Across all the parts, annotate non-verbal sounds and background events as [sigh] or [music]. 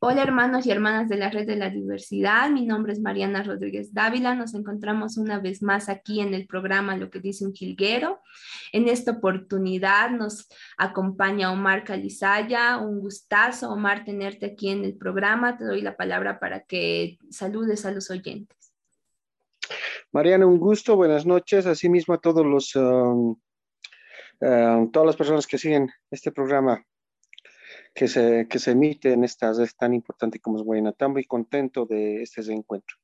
Hola hermanos y hermanas de la Red de la Diversidad, mi nombre es Mariana Rodríguez Dávila, nos encontramos una vez más aquí en el programa Lo que dice un jilguero. En esta oportunidad nos acompaña Omar Calizaya, un gustazo Omar tenerte aquí en el programa, te doy la palabra para que saludes a los oyentes. Mariana, un gusto, buenas noches, asimismo a todos los, um, um, todas las personas que siguen este programa que se, que se emite en estas es tan importante como es Guayana. muy contento de este encuentro.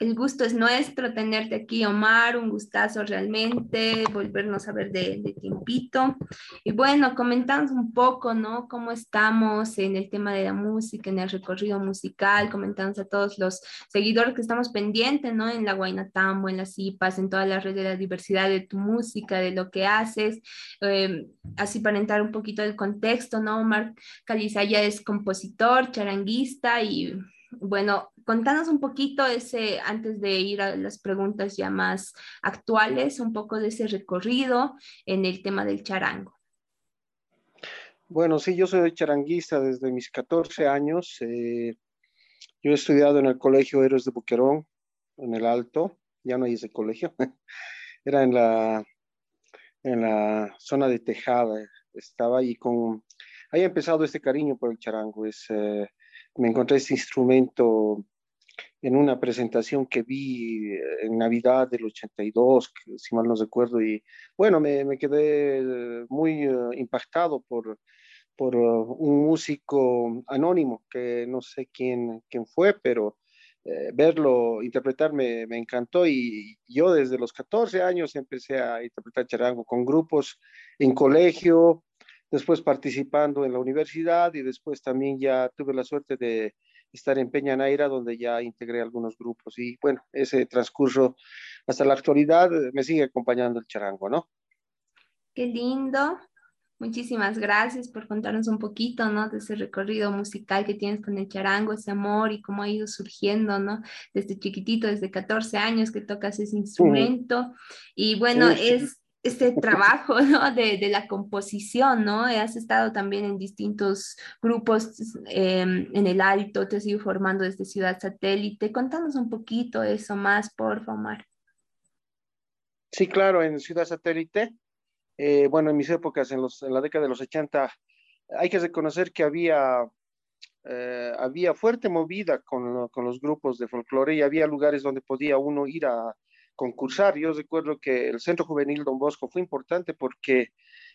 El gusto es nuestro tenerte aquí, Omar, un gustazo realmente, volvernos a ver de, de tiempito. Y bueno, comentamos un poco, ¿no? Cómo estamos en el tema de la música, en el recorrido musical, comentamos a todos los seguidores que estamos pendientes, ¿no? En la Guaynatambo, en las CIPAS, en todas las redes de la diversidad de tu música, de lo que haces. Eh, así para entrar un poquito del contexto, ¿no? Omar Calizaya es compositor, charanguista y bueno, contanos un poquito ese, antes de ir a las preguntas ya más actuales, un poco de ese recorrido en el tema del charango. Bueno, sí, yo soy charanguista desde mis 14 años. Eh, yo he estudiado en el Colegio Héroes de Buquerón, en el Alto, ya no hay ese colegio, [laughs] era en la, en la zona de Tejada, estaba ahí con, ahí ha empezado este cariño por el charango, es, eh, me encontré este instrumento en una presentación que vi eh, en Navidad del 82, si mal no recuerdo, y bueno, me, me quedé muy eh, impactado por, por uh, un músico anónimo, que no sé quién, quién fue, pero eh, verlo interpretar me, me, encantó y yo desde los 14 años empecé a interpretar charango con grupos en colegio, después participando en la universidad y después también ya tuve la suerte de estar en Peña Naira, donde ya integré algunos grupos. Y bueno, ese transcurso hasta la actualidad me sigue acompañando el charango, ¿no? Qué lindo. Muchísimas gracias por contarnos un poquito, ¿no? De ese recorrido musical que tienes con el charango, ese amor y cómo ha ido surgiendo, ¿no? Desde chiquitito, desde 14 años que tocas ese instrumento. Y bueno, es este trabajo [laughs] ¿no? de, de, la composición, ¿no? Has estado también en distintos grupos em, en el Alto, te has ido formando desde Ciudad Satélite. Contanos un poquito eso más, por favor. Sí, claro, en Ciudad Satélite, eh, bueno, en mis épocas, en, los, en, la década de los 80, hay que reconocer que había, eh, había fuerte movida con, con los grupos de folclore y había lugares donde podía uno ir a, concursar. Yo recuerdo que el Centro Juvenil Don Bosco fue importante porque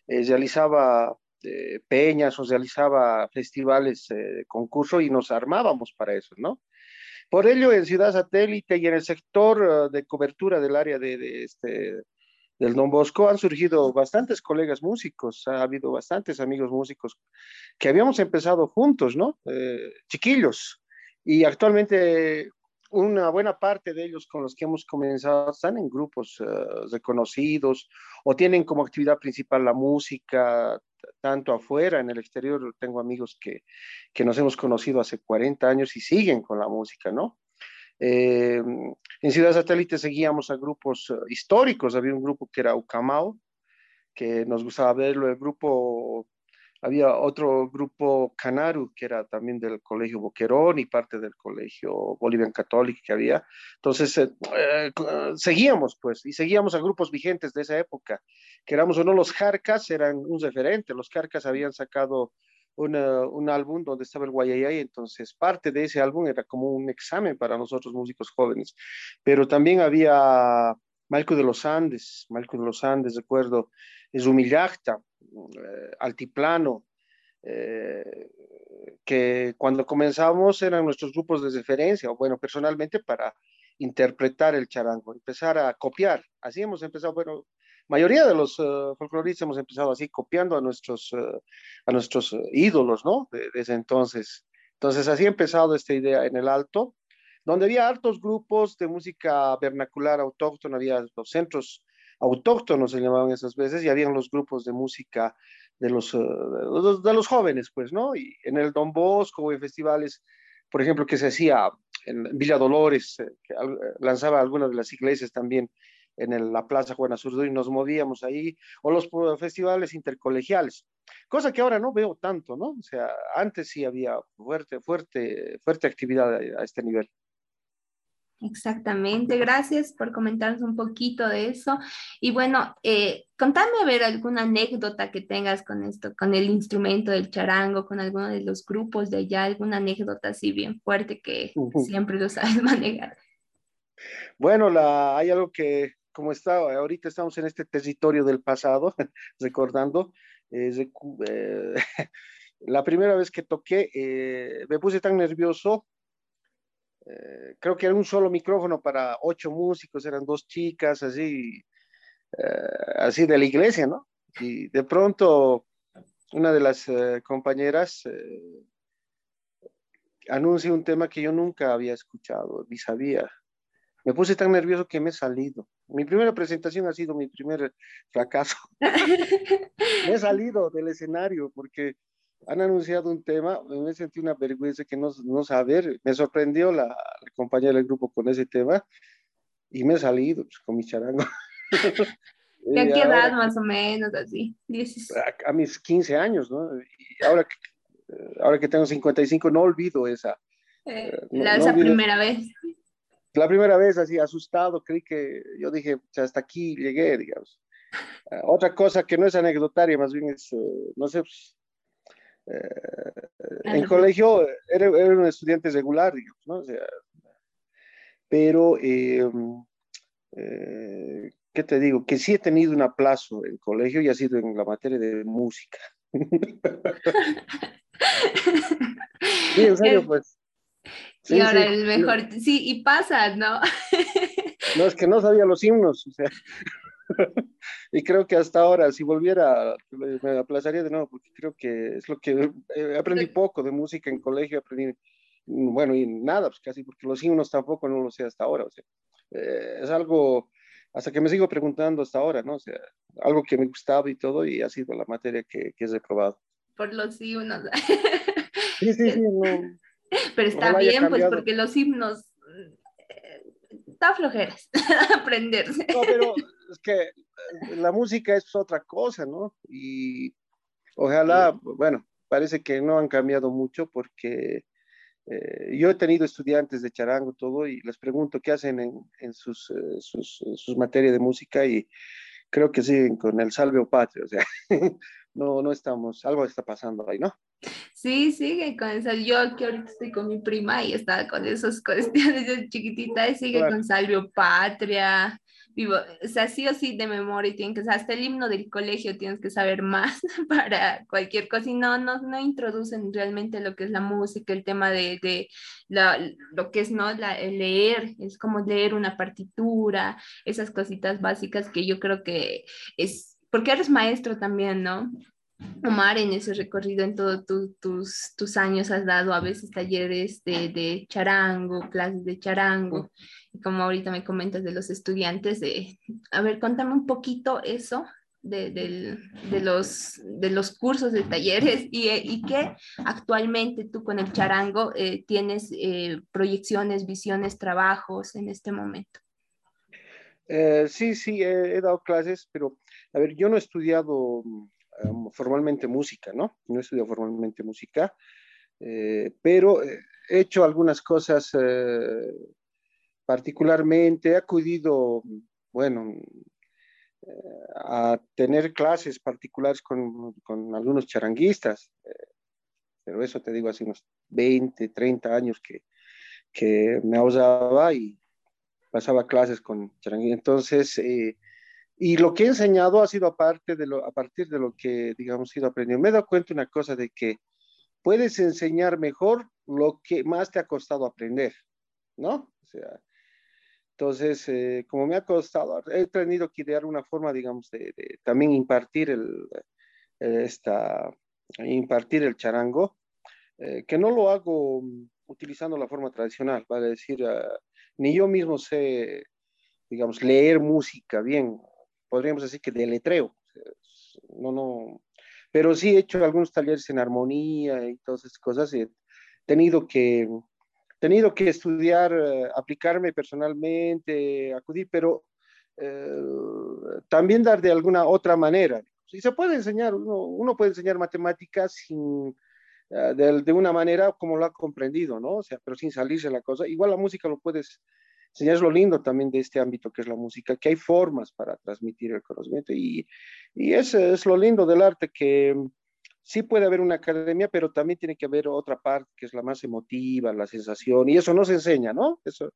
eh, realizaba eh, peñas o realizaba festivales eh, de concurso y nos armábamos para eso, ¿no? Por ello, en Ciudad Satélite y en el sector de cobertura del área de, este, del Don Bosco han surgido bastantes colegas músicos, ha habido bastantes amigos músicos que habíamos empezado juntos, ¿no? chiquillos. Y actualmente una buena parte de ellos con los que hemos comenzado están en grupos eh, reconocidos o tienen como actividad principal la música, tanto afuera, en el exterior. Tengo amigos que, que nos hemos conocido hace 40 años y siguen con la música, ¿no? Eh, en Ciudad Satélite seguíamos a grupos eh, históricos, había un grupo que era Ucamao, que nos gustaba verlo, el grupo había otro grupo Canaru, que era también del Colegio Boquerón y parte del Colegio Bolivian Católico que había. Entonces, eh, eh, seguíamos, pues, y seguíamos a grupos vigentes de esa época, que éramos uno, los Jarcas eran un referente, los Jarcas habían sacado un álbum donde estaba el Guayayay, entonces parte de ese álbum era como un examen para nosotros músicos jóvenes, pero también había Malco de los Andes, Malco de los Andes, recuerdo, Zumillacta, eh, altiplano, eh, que cuando comenzamos eran nuestros grupos de referencia, o bueno, personalmente para interpretar el charango, empezar a copiar. Así hemos empezado, bueno, mayoría de los uh, folcloristas hemos empezado así, copiando a nuestros, a nuestros ídolos, ¿no? desde entonces. Entonces, así ha empezado esta idea en el alto, donde había altos grupos de música vernacular autóctona, había los centros autóctonos se llamaban esas veces, y habían los grupos de música de los, eh, de los, jóvenes, pues, ¿no? Y en el Don Bosco, en festivales, por ejemplo, que se hacía en Villa Dolores, eh, que lanzaba algunas de las iglesias también en la Plaza Juana Azurduy, nos movíamos ahí, o los festivales intercolegiales. cosa que ahora no veo tanto, ¿no? O sea, antes sí había fuerte, fuerte, fuerte actividad a este nivel. Exactamente, gracias por comentarnos un poquito de eso. Y bueno, eh, contame a ver alguna anécdota que tengas con esto, con el instrumento del charango, con alguno de los grupos de allá, alguna anécdota así bien fuerte que siempre lo sabes [laughs] manejar. Bueno, la, hay algo que, como está, ahorita estamos en este territorio del pasado, [laughs] recordando, eh, [laughs] la primera vez que toqué, eh, me puse tan nervioso eh, creo que era un solo micrófono para ocho músicos, eran dos chicas, así, eh, así de la iglesia, ¿no? Y de pronto una de las eh, compañeras anuncia un tema que yo nunca había escuchado, ni sabía. Me puse tan nervioso que me he salido. Mi primera presentación ha sido mi primer fracaso. [laughs] me he salido del escenario porque han anunciado un tema, me sentí una vergüenza que no, no saber, me sorprendió la, la, compañera del grupo con ese tema y me he salido pues, con mi charango. [laughs] ¿De qué edad más o menos así? A, a, mis 15 años, ¿no? Y ahora que, ahora que tengo 55 no olvido esa. Eh, eh la, esa primera vez. La primera vez así asustado, creí que yo dije, hasta aquí llegué, digamos. Uh, otra cosa que no es anecdotaria, más bien es, uh, no sé, pues, eh, en colegio era, era, un estudiante regular, digamos, ¿no? O sea, pero, eh, eh, ¿qué te digo? Que sí he tenido un aplazo en colegio y ha sido en la materia de música. sí, en serio, pues. Sí, y ahora sí, el mejor, sí, y pasa, ¿no? no, es que no sabía los himnos, o sea. [laughs] y creo que hasta ahora, si volviera, me aplazaría de nuevo, porque creo que es lo que eh, aprendí poco de música en colegio, aprendí, bueno, y nada, pues casi, porque los himnos tampoco no lo sé hasta ahora, o sea, eh, es algo, hasta que me sigo preguntando hasta ahora, ¿no? O sea, algo que me gustaba y todo, y ha sido la materia que, que he reprobado. Por los himnos. sí, sí, sí, no. [laughs] Pero está bien, pues, porque los himnos está flojeras [laughs] aprenderse. No, pero es que eh, la música es otra cosa, ¿no? Y ojalá, bueno, parece que no han cambiado mucho porque eh, yo he tenido estudiantes de charango todo y les pregunto qué hacen en, en sus, eh, sus, sus, materias de música y creo que siguen con el salve o patria, o sea, [laughs] no, no estamos, algo está pasando ahí, ¿no? Sí, sigue con eso. Yo que ahorita estoy con mi prima y estaba con esas [laughs] cuestiones de chiquitita y sigue con Salvio Patria. Vivo, o sea, sí o sí de memoria tienen que hasta el himno del colegio tienes que saber más [laughs] para cualquier cosa y no, no, no introducen realmente lo que es la música, el tema de, de la, lo que es no la, el leer, es como leer una partitura, esas cositas básicas que yo creo que es, porque eres maestro también, ¿no? Omar, en ese recorrido, en todos tu, tus, tus años has dado a veces talleres de, de, charango, clases de charango, y como ahorita me comentas de los estudiantes, de, a ver, contame un poquito eso de, de, de los, de los cursos de talleres y, y que actualmente tú con el charango eh, tienes eh, proyecciones, visiones, trabajos en este momento. Eh, sí, sí, he, he dado clases, pero a ver, yo no he estudiado um, formalmente música, ¿no? No he estudiado formalmente música, eh, pero he hecho algunas cosas eh, particularmente, he acudido, bueno, eh, a tener clases particulares con, con algunos charanguistas, pero eso te digo hace unos 20, 30 años que, que me ausaba y pasaba clases con charanguistas. Entonces, eh, y lo que he enseñado ha sido aparte de lo, a partir de lo que, digamos, he ido aprendiendo. Me he dado cuenta una cosa de que puedes enseñar mejor lo que más te ha costado aprender, ¿no? O sea, entonces, eh, como me ha costado, he tenido que idear una forma, digamos, de, de también impartir el, esta, impartir el charango, eh, que no lo hago utilizando la forma tradicional, vale decir, uh, ni yo mismo sé, digamos, leer música bien, podríamos decir que de letreo. No, no, pero sí he hecho algunos talleres en armonía y todas esas cosas. He tenido que, tenido que estudiar, eh, aplicarme personalmente, acudir, pero eh, también dar de alguna otra manera. Y se puede enseñar, uno, puede enseñar matemáticas sin, ah, de, una manera como lo ha comprendido, ¿no? O sea, pero sin salirse la cosa. Igual la música lo puedes enseñar, es lo lindo también de este ámbito que es la música, que hay formas para transmitir el conocimiento y, y eso es lo lindo del arte, que sí puede haber una academia, pero también tiene que haber otra parte que es la más emotiva, la sensación, y eso no se enseña, ¿no? Eso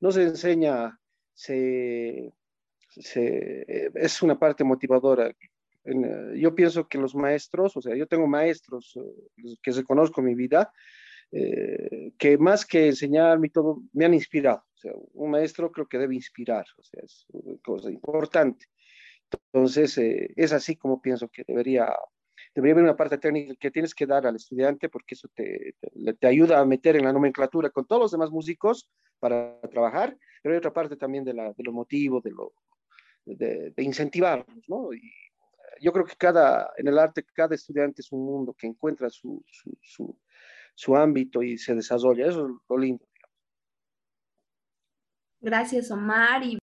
no se enseña, se, es una parte motivadora. yo pienso que los maestros, o sea, yo tengo maestros eh, que se conozco en mi vida, eh, que más que enseñarme todo, me han inspirado. Un maestro creo que debe inspirar, o sea, es una cosa importante. Entonces, eh, es así como pienso que debería debería haber una parte técnica que tienes que dar al estudiante porque eso te, te, ayuda a meter en la nomenclatura con todos los demás músicos para trabajar, pero hay otra parte también de, la, de lo motivo, de, lo, de, de incentivarlos. Y yo creo que cada, en el arte, cada estudiante es un mundo que encuentra su, su ámbito y se desarrolla, eso es lo lindo. Gracias, Omar. Y...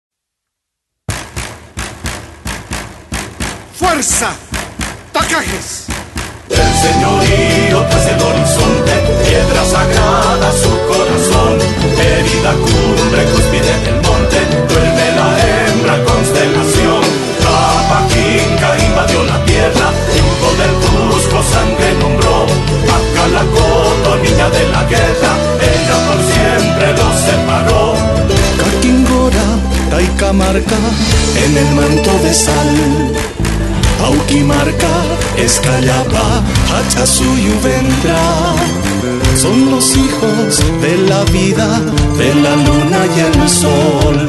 ¡Fuerza! Pacajes. El señorío tras el horizonte, piedra sagrada su corazón, herida cumbre, cúspide del monte, de la guerra, ella por siempre los separó. Caquingora, Taicamarca, en el manto de sal Auquimarca, Escayapa, Hachasuyu vendrá. Son los hijos de la vida, de la luna y el sol.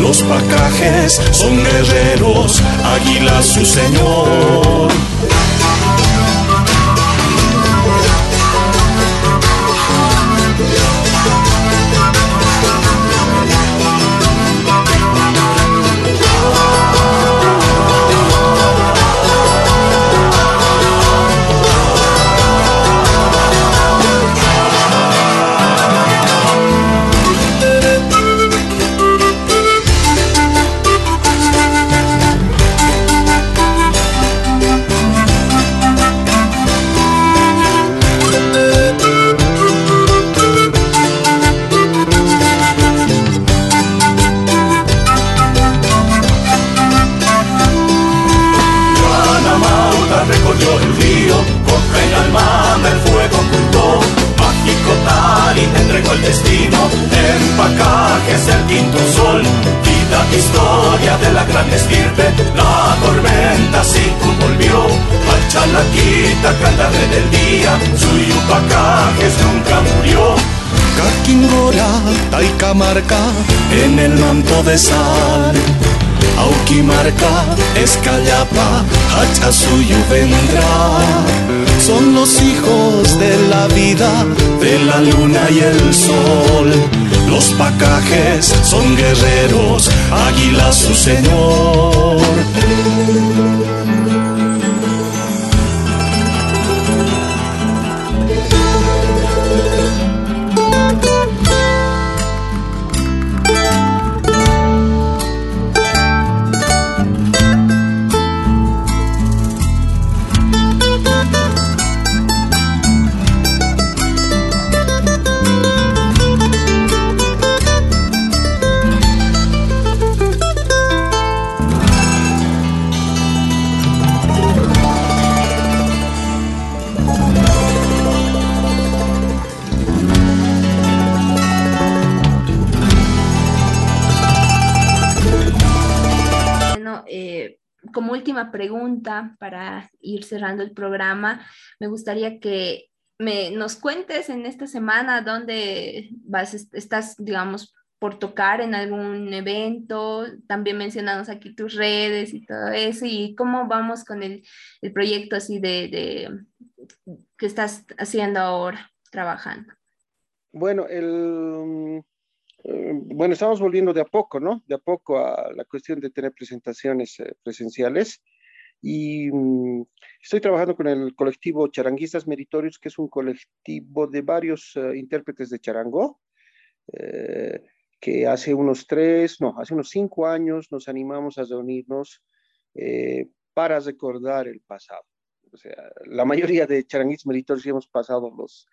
Los pacajes son guerreros, águila su señor. En el manto de sal. Auquimarca, Escayapa, Hachasuyu vendrá. Son los hijos de la vida, de la luna y el sol. Los pacajes son guerreros, águila su señor. Pregunta para ir cerrando el programa. Me gustaría que me, nos cuentes en esta semana dónde vas, estás, digamos, por tocar en algún evento. También mencionamos aquí tus redes y todo eso. Y cómo vamos con el, el proyecto así de, de que estás haciendo ahora, trabajando. Bueno, el, bueno, estamos volviendo de a poco, ¿no? De a poco a la cuestión de tener presentaciones eh, presenciales. Y mm, estoy trabajando con el colectivo Charanguistas Meritorios, que es un colectivo de varios eh, intérpretes de charango, eh, que hace unos tres, no, hace unos cinco años nos animamos a reunirnos eh, para recordar el pasado. O sea, la mayoría de charanguistas meritorios hemos pasado los,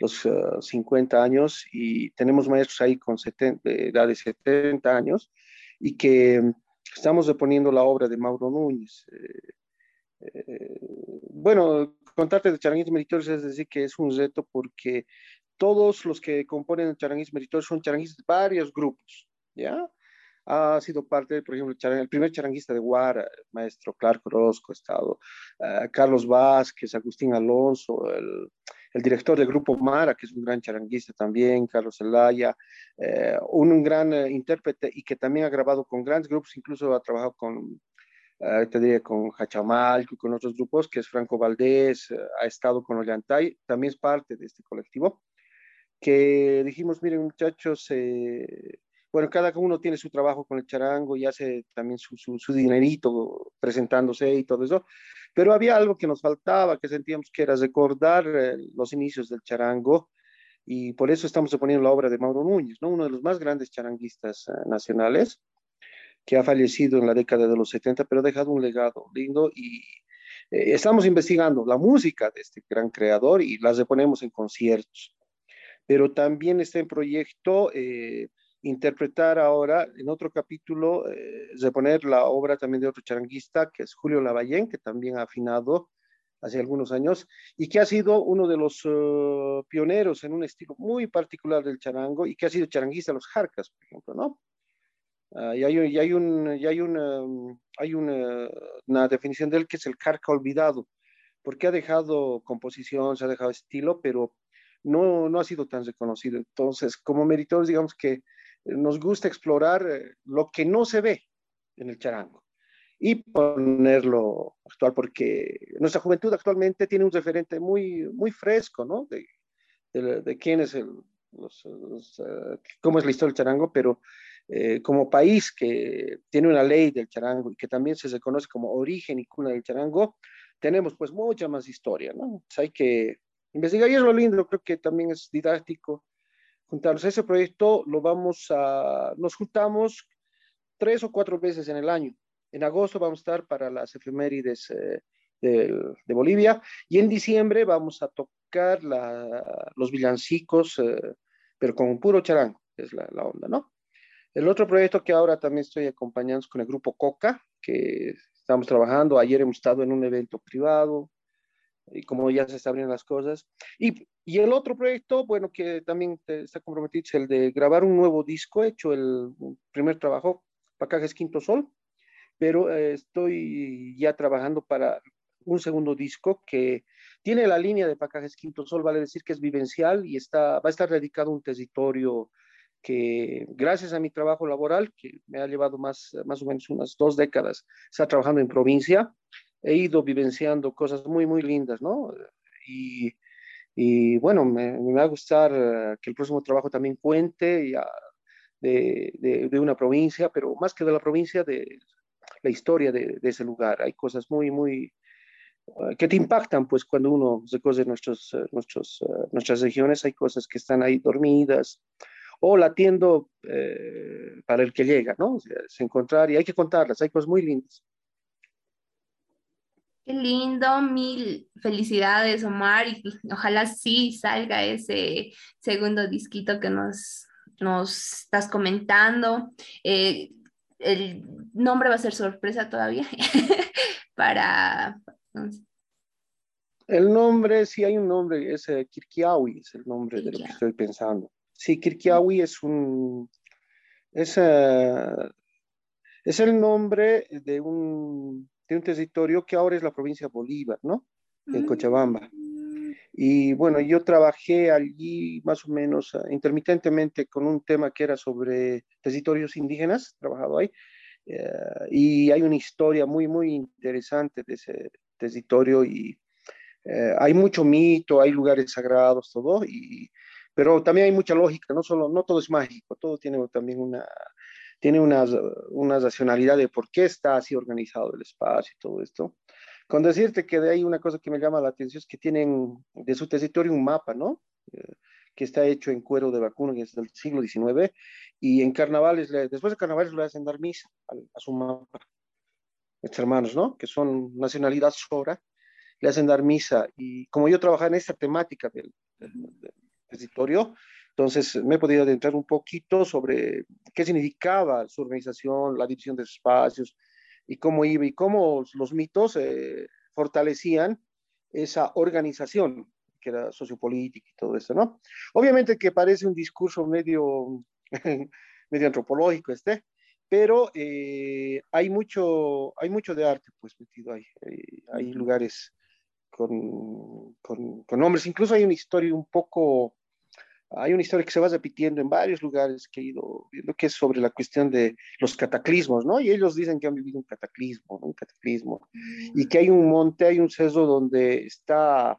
los 50 uh, años y tenemos maestros ahí con 70, de edad de 70 años y que estamos reponiendo la obra de Mauro Núñez. Eh, eh, bueno, contarte de charanguistas meritorios es decir que es un reto porque todos los que componen el charanguismo meritorios son charanguistas de varios grupos, ¿ya? ha sido parte, por ejemplo, el primer charanguista de Guara, el maestro Clark Orozco, estado uh, Carlos Vázquez, Agustín Alonso, el, el, director del grupo Mara, que es un gran charanguista también, Carlos Zelaya, eh, un, un, gran uh, intérprete y que también ha grabado con grandes grupos, incluso ha trabajado con, uh, te diría, con Hachamalco con otros grupos, que es Franco Valdés, ha estado con Ollantay, también es parte de este colectivo, que dijimos, miren muchachos, eh, bueno, cada uno tiene su trabajo con el charango y hace también su, su, dinerito presentándose y todo eso, pero había algo que nos faltaba, que sentíamos que era recordar eh, los inicios del charango y por eso estamos poniendo la obra de Mauro Núñez, ¿no? uno de los más grandes charanguistas uh, nacionales, que ha fallecido en la década de los 70, pero ha dejado un legado lindo y eh, estamos investigando la música de este gran creador y las reponemos en conciertos. Pero también está en proyecto... Eh, interpretar ahora en otro capítulo, eh, reponer la obra también de otro charanguista, que es Julio Lavallén, que también ha afinado hace algunos años y que ha sido uno de los uh, pioneros en un estilo muy particular del charango y que ha sido charanguista los jarcas, por ejemplo, ¿no? Y hay, y hay, un, y hay, una, hay una, una, definición de él que es el jarca olvidado, porque ha dejado composición, se ha dejado estilo, pero no, no ha sido tan reconocido. Entonces, como meritores, digamos que nos gusta explorar eh, lo que no se ve en el charango y ponerlo actual, porque nuestra juventud actualmente tiene un referente muy, muy fresco, ¿no? De, de, quién es el, los, uh, cómo es la historia del charango, pero eh, como país que tiene una ley del charango y que también se reconoce como origen y cuna del charango, tenemos pues mucha más historia, ¿no? Entonces hay que investigar y es lo lindo, creo que también es didáctico juntarnos. Ese proyecto lo vamos a, nos juntamos tres o cuatro veces en el año. En agosto vamos a estar para las efemérides eh, de, de, Bolivia y en diciembre vamos a tocar la, los villancicos, eh, pero con un puro charango, es la, la, onda, ¿no? El otro proyecto que ahora también estoy acompañando es con el grupo Coca, que estamos trabajando. Ayer hemos estado en un evento privado, y como ya se están abriendo las cosas. Y, y, el otro proyecto, bueno, que también está comprometido es el de grabar un nuevo disco, he hecho el primer trabajo, Pacajes Quinto Sol, pero eh, estoy ya trabajando para un segundo disco que tiene la línea de Pacajes Quinto Sol, vale decir que es vivencial y está, va a estar dedicado a un territorio que gracias a mi trabajo laboral, que me ha llevado más, más o menos unas dos décadas, está trabajando en provincia, he ido vivenciando cosas muy, muy lindas, ¿no? Y, y bueno, me, va a gustar eh, que el próximo trabajo también cuente ya de, de, una provincia, pero más que de la provincia, de la historia de, ese lugar. Hay cosas muy, muy, uh, que te impactan, pues cuando uno recorre nuestros, uh, nuestros, nuestras regiones, hay cosas que están ahí dormidas o latiendo eh, para el que llega, ¿no? O sea, es encontrar y hay que contarlas, hay cosas muy lindas. Qué lindo, mil felicidades, Omar, y ojalá sí salga ese segundo disquito que nos, nos estás comentando. Eh, el nombre va a ser sorpresa todavía [laughs] para... El nombre, sí hay un nombre, es eh, Kirkiawi, es el nombre de lo que estoy pensando. Sí, Kirkiawi es un... Es, uh, es el nombre de un un territorio que ahora es la provincia de Bolívar, ¿no? En Cochabamba. Y bueno, yo trabajé allí más o menos uh, intermitentemente con un tema que era sobre territorios indígenas, trabajado ahí. Uh, y hay una historia muy, muy interesante de ese territorio y uh, hay mucho mito, hay lugares sagrados, todo, y, pero también hay mucha lógica, no solo, no todo es mágico, todo tiene también una, tiene una, una racionalidad de por qué está así organizado el espacio y todo esto. Con decirte que de ahí una cosa que me llama la atención es que tienen de su territorio un mapa, ¿no? Eh, que está hecho en cuero de vacuno desde el siglo XIX y en carnavales, después de carnavales le hacen dar misa a, a su mapa. estos hermanos, ¿no? Que son nacionalidad sora, le hacen dar misa. Y como yo trabajaba en esta temática del, territorio, entonces me he podido adentrar un poquito sobre qué significaba su organización, la división de espacios y cómo iba y cómo los mitos eh, fortalecían esa organización que era sociopolítica y todo eso, ¿no? Obviamente que parece un discurso medio, [laughs] medio antropológico este, pero eh, hay, mucho, hay mucho de arte pues metido ahí. Hay, lugares con, con, con, nombres, incluso hay una historia un poco, hay una historia que se va repitiendo en varios lugares que he ido viendo, que es sobre la cuestión de los cataclismos, ¿no? Y ellos dicen que han vivido un cataclismo, ¿no? un cataclismo, y que hay un monte, hay un ceso donde está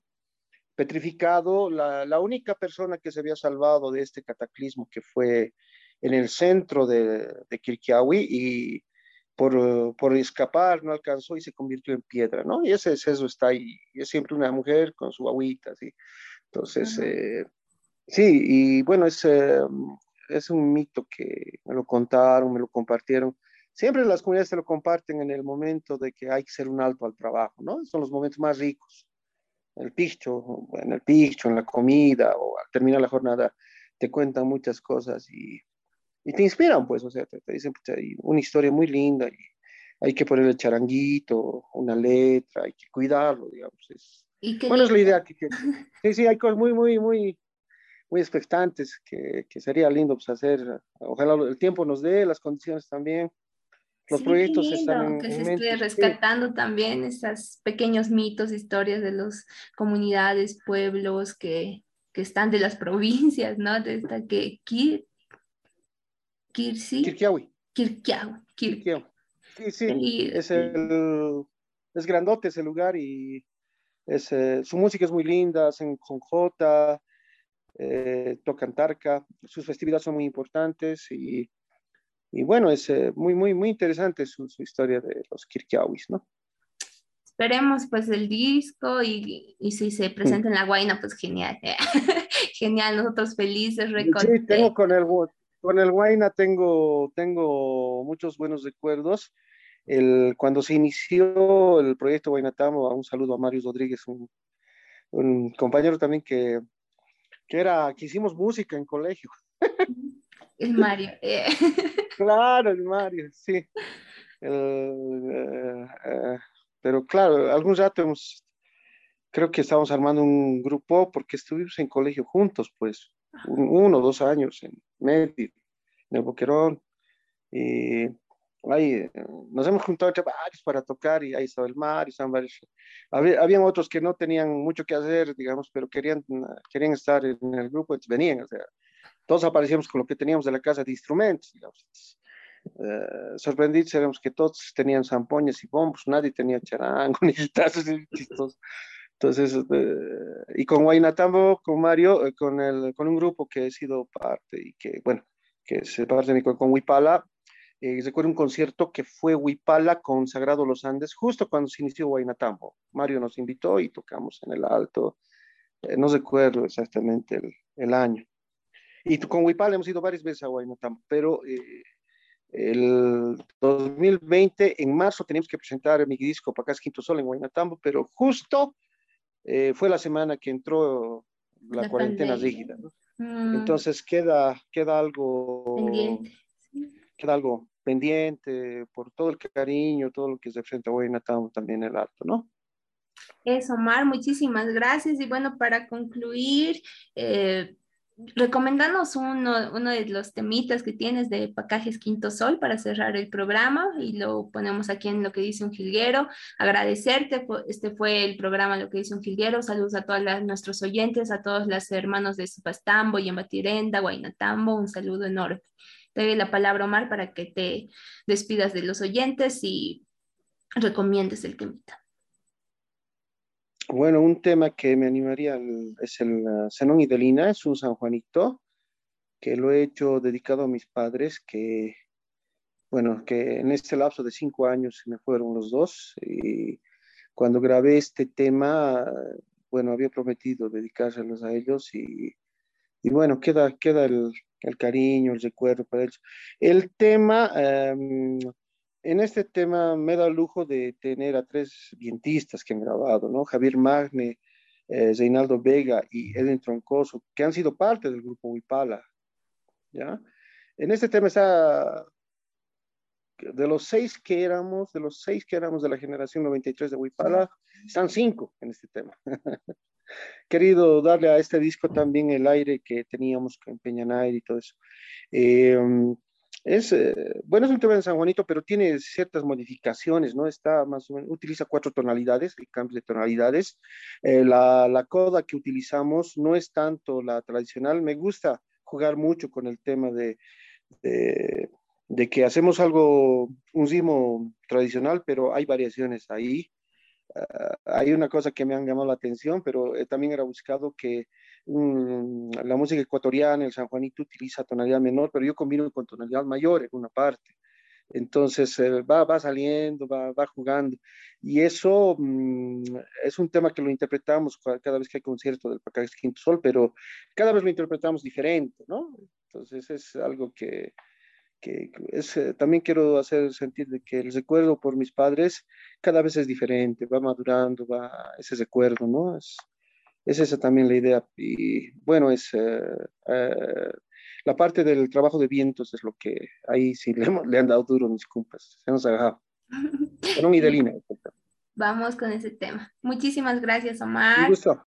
petrificado. La, la, única persona que se había salvado de este cataclismo, que fue en el centro de, de Kirkiawi, y por, por, escapar no alcanzó y se convirtió en piedra, ¿no? Y ese eso está ahí. Y es siempre una mujer con su agüita, ¿sí? Entonces, eh, sí, y bueno, es, eh, es un mito que me lo contaron, me lo compartieron. Siempre las comunidades se lo comparten en el momento de que hay que hacer un alto al trabajo, ¿no? Son los momentos más ricos el picho, en el picho, en la comida o al terminar la jornada, te cuentan muchas cosas y, y te inspiran, pues, o sea, te, dicen pues, hay una historia muy linda y hay que ponerle charanguito, una letra, hay que cuidarlo, digamos. Es, bueno, es la idea que, sí, sí, hay cosas muy, muy, muy, muy expectantes que, que sería lindo pues, hacer. Ojalá el tiempo nos dé, las condiciones también los proyectos están que se esté rescatando también esos pequeños mitos, historias de las comunidades, pueblos que, que, están de las [laughs] provincias, ¿no? De esta que Kir, Kirsi, Kirkiawi. Kirkiawi. Kirkiawi. Sí, sí, es, el, es grandote ese lugar y es, eh, su música es muy linda, hacen con J, eh, tocan tarca, sus festividades son muy importantes y y bueno, es eh, muy, muy, muy interesante su, su historia de los Kirkiawis, ¿no? Esperemos pues el disco y, y si se presenta en la Guaina, pues genial. [laughs] genial, nosotros felices. Sí, tengo con el, con el Guaina tengo, tengo muchos buenos recuerdos. El, cuando se inició el proyecto Guainatamo, un saludo a Mario Rodríguez, un, un compañero también que, que, era, que hicimos música en colegio. El Mario. Eh. [laughs] Claro, el Mario, sí. Eh, eh, pero claro, algún rato hemos, creo que estamos armando un grupo porque estuvimos en colegio juntos, pues, uno o dos años en medio, en el Boquerón. Y ahí nos hemos juntado entre varios para tocar y ahí estaba el Mario, estaban varios. Había, habían otros que no tenían mucho que hacer, digamos, pero querían, querían estar en el grupo, entonces venían, o sea, todos aparecíamos con lo que teníamos de la casa de instrumentos, digamos. Eh, sorprendidos éramos que todos tenían zampoñas y bombos, nadie tenía charango [laughs] ni guitarras. Entonces, eh, y con Guaynatambo, con Mario, eh, con, el, con un grupo que he sido parte y que, bueno, que se parte de con Huipala, eh, recuerdo un concierto que fue Huipala con Sagrado Los Andes, justo cuando se inició Guaynatambo. Mario nos invitó y tocamos en el alto, no recuerdo exactamente el, el año. Y con Huipala hemos ido varias veces a Guaymatambo, pero eh, el 2020, en marzo, teníamos que presentar mi disco Pacas Quinto Sol en Guaymatambo, pero justo eh, fue la semana que entró la, cuarentena rígida. Mm. Entonces queda, queda algo pendiente. Queda algo pendiente por todo el cariño, todo lo que se frente a Guaymatambo también el alto, ¿no? Eso, Omar, muchísimas gracias. Y bueno, para concluir, eh, recomendanos uno, uno de los temitas que tienes de Pacajes Quinto Sol para cerrar el programa y lo ponemos aquí en lo que dice un jilguero. Agradecerte, este fue el programa Lo que dice un jilguero. Saludos a todos nuestros oyentes, a todos los hermanos de Supastambo, Yambatirenda, Guaynatambo, un saludo enorme. Te doy la palabra, Omar, para que te despidas de los oyentes y recomiendes el temita. Bueno, un tema que me animaría es el Zenón y Delina, es un San Juanito que lo he hecho dedicado a mis padres, que, bueno, que en este lapso de cinco años se me fueron los dos. Y cuando grabé este tema, bueno, había prometido dedicárselos a ellos y, y bueno, queda, queda el, el, cariño, el recuerdo para ellos. El tema, em, en este tema me da el lujo de tener a tres vientistas que han grabado, ¿no? Javier Magne, eh, Reinaldo Vega y Edwin Troncoso, que han sido parte del grupo Huipala, ¿ya? En este tema está, de los seis que éramos, de los seis que éramos de la generación 93 de Huipala, están cinco en este tema. [laughs] Querido darle a este disco también el aire que teníamos con Peñanair y todo eso. Eh, es, eh, bueno, es un tema de San Juanito, pero tiene ciertas modificaciones, ¿no? Está más o menos, utiliza cuatro tonalidades, el cambio de tonalidades. Eh, la, coda que utilizamos no es tanto la tradicional, me gusta jugar mucho con el tema de que hacemos algo, un ritmo tradicional, pero hay variaciones ahí. Uh, hay una cosa que me han llamado la atención, pero eh, también era buscado que um, la música ecuatoriana, el San Juanito utiliza tonalidad menor, pero yo combino con tonalidad mayor en una parte. Entonces eh, va, va saliendo, va, va jugando. Y eso um, es un tema que lo interpretamos cada vez que hay concierto del Pacax Quinto Sol, pero cada vez lo interpretamos diferente, ¿no? Entonces es algo que, que es, eh, también quiero hacer sentir de que el recuerdo por mis padres cada vez es diferente, va madurando, va ese recuerdo, ¿no? Es, es esa también la idea. Y bueno, es eh, eh, la parte del trabajo de vientos es lo que ahí sí le, le han dado duro mis compas, se nos ha dejado. Pero un [laughs] Idelina. Vamos con ese tema. Muchísimas gracias, Omar. Un gusto.